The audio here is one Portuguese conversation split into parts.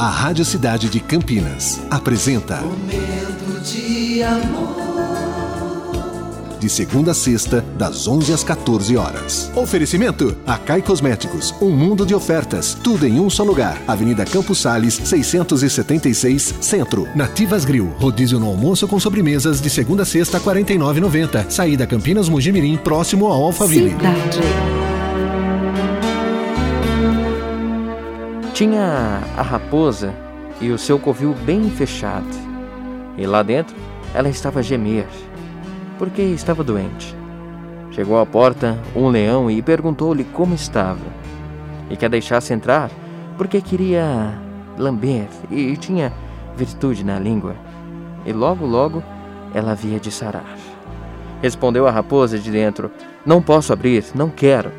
A Rádio Cidade de Campinas apresenta Momento de amor. De segunda a sexta, das 11 às 14 horas. Oferecimento: Acai Cosméticos, um mundo de ofertas, tudo em um só lugar. Avenida Campos Sales, 676, Centro. Nativas Grill, rodízio no almoço com sobremesas de segunda a sexta, R$ 49,90. Saída Campinas Mugimirim, próximo ao Alphaville. Cidade. Tinha a raposa e o seu covil bem fechado. E lá dentro ela estava a gemer, porque estava doente. Chegou à porta um leão e perguntou-lhe como estava. E que a deixasse entrar, porque queria lamber e tinha virtude na língua. E logo, logo ela havia de sarar. Respondeu a raposa de dentro: Não posso abrir, não quero.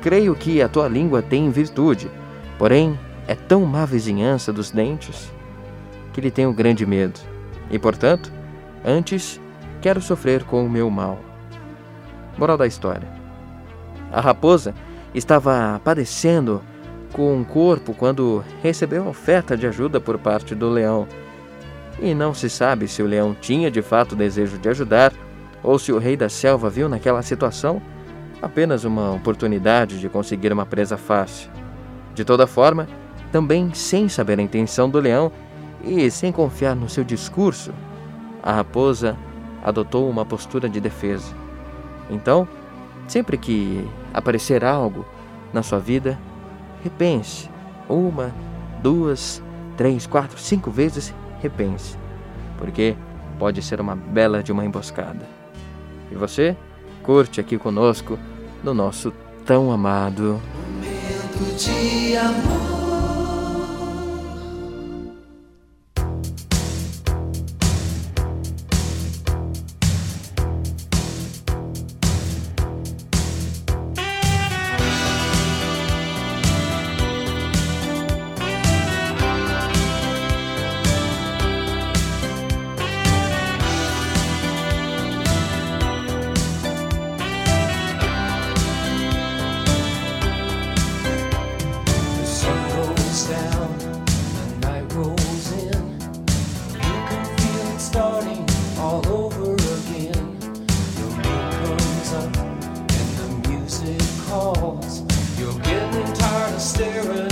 Creio que a tua língua tem virtude, porém é tão má vizinhança dos dentes que lhe tenho grande medo. E, portanto, antes quero sofrer com o meu mal. Moral da história: A raposa estava padecendo com o corpo quando recebeu oferta de ajuda por parte do leão. E não se sabe se o leão tinha de fato desejo de ajudar ou se o rei da selva viu naquela situação apenas uma oportunidade de conseguir uma presa fácil. De toda forma, também sem saber a intenção do leão e sem confiar no seu discurso, a raposa adotou uma postura de defesa. Então, sempre que aparecer algo na sua vida, repense uma, duas, três, quatro, cinco vezes, repense, porque pode ser uma bela de uma emboscada. E você curte aqui conosco no nosso tão amado Momento de amor. All over again. The moon comes up and the music calls. You're getting tired of staring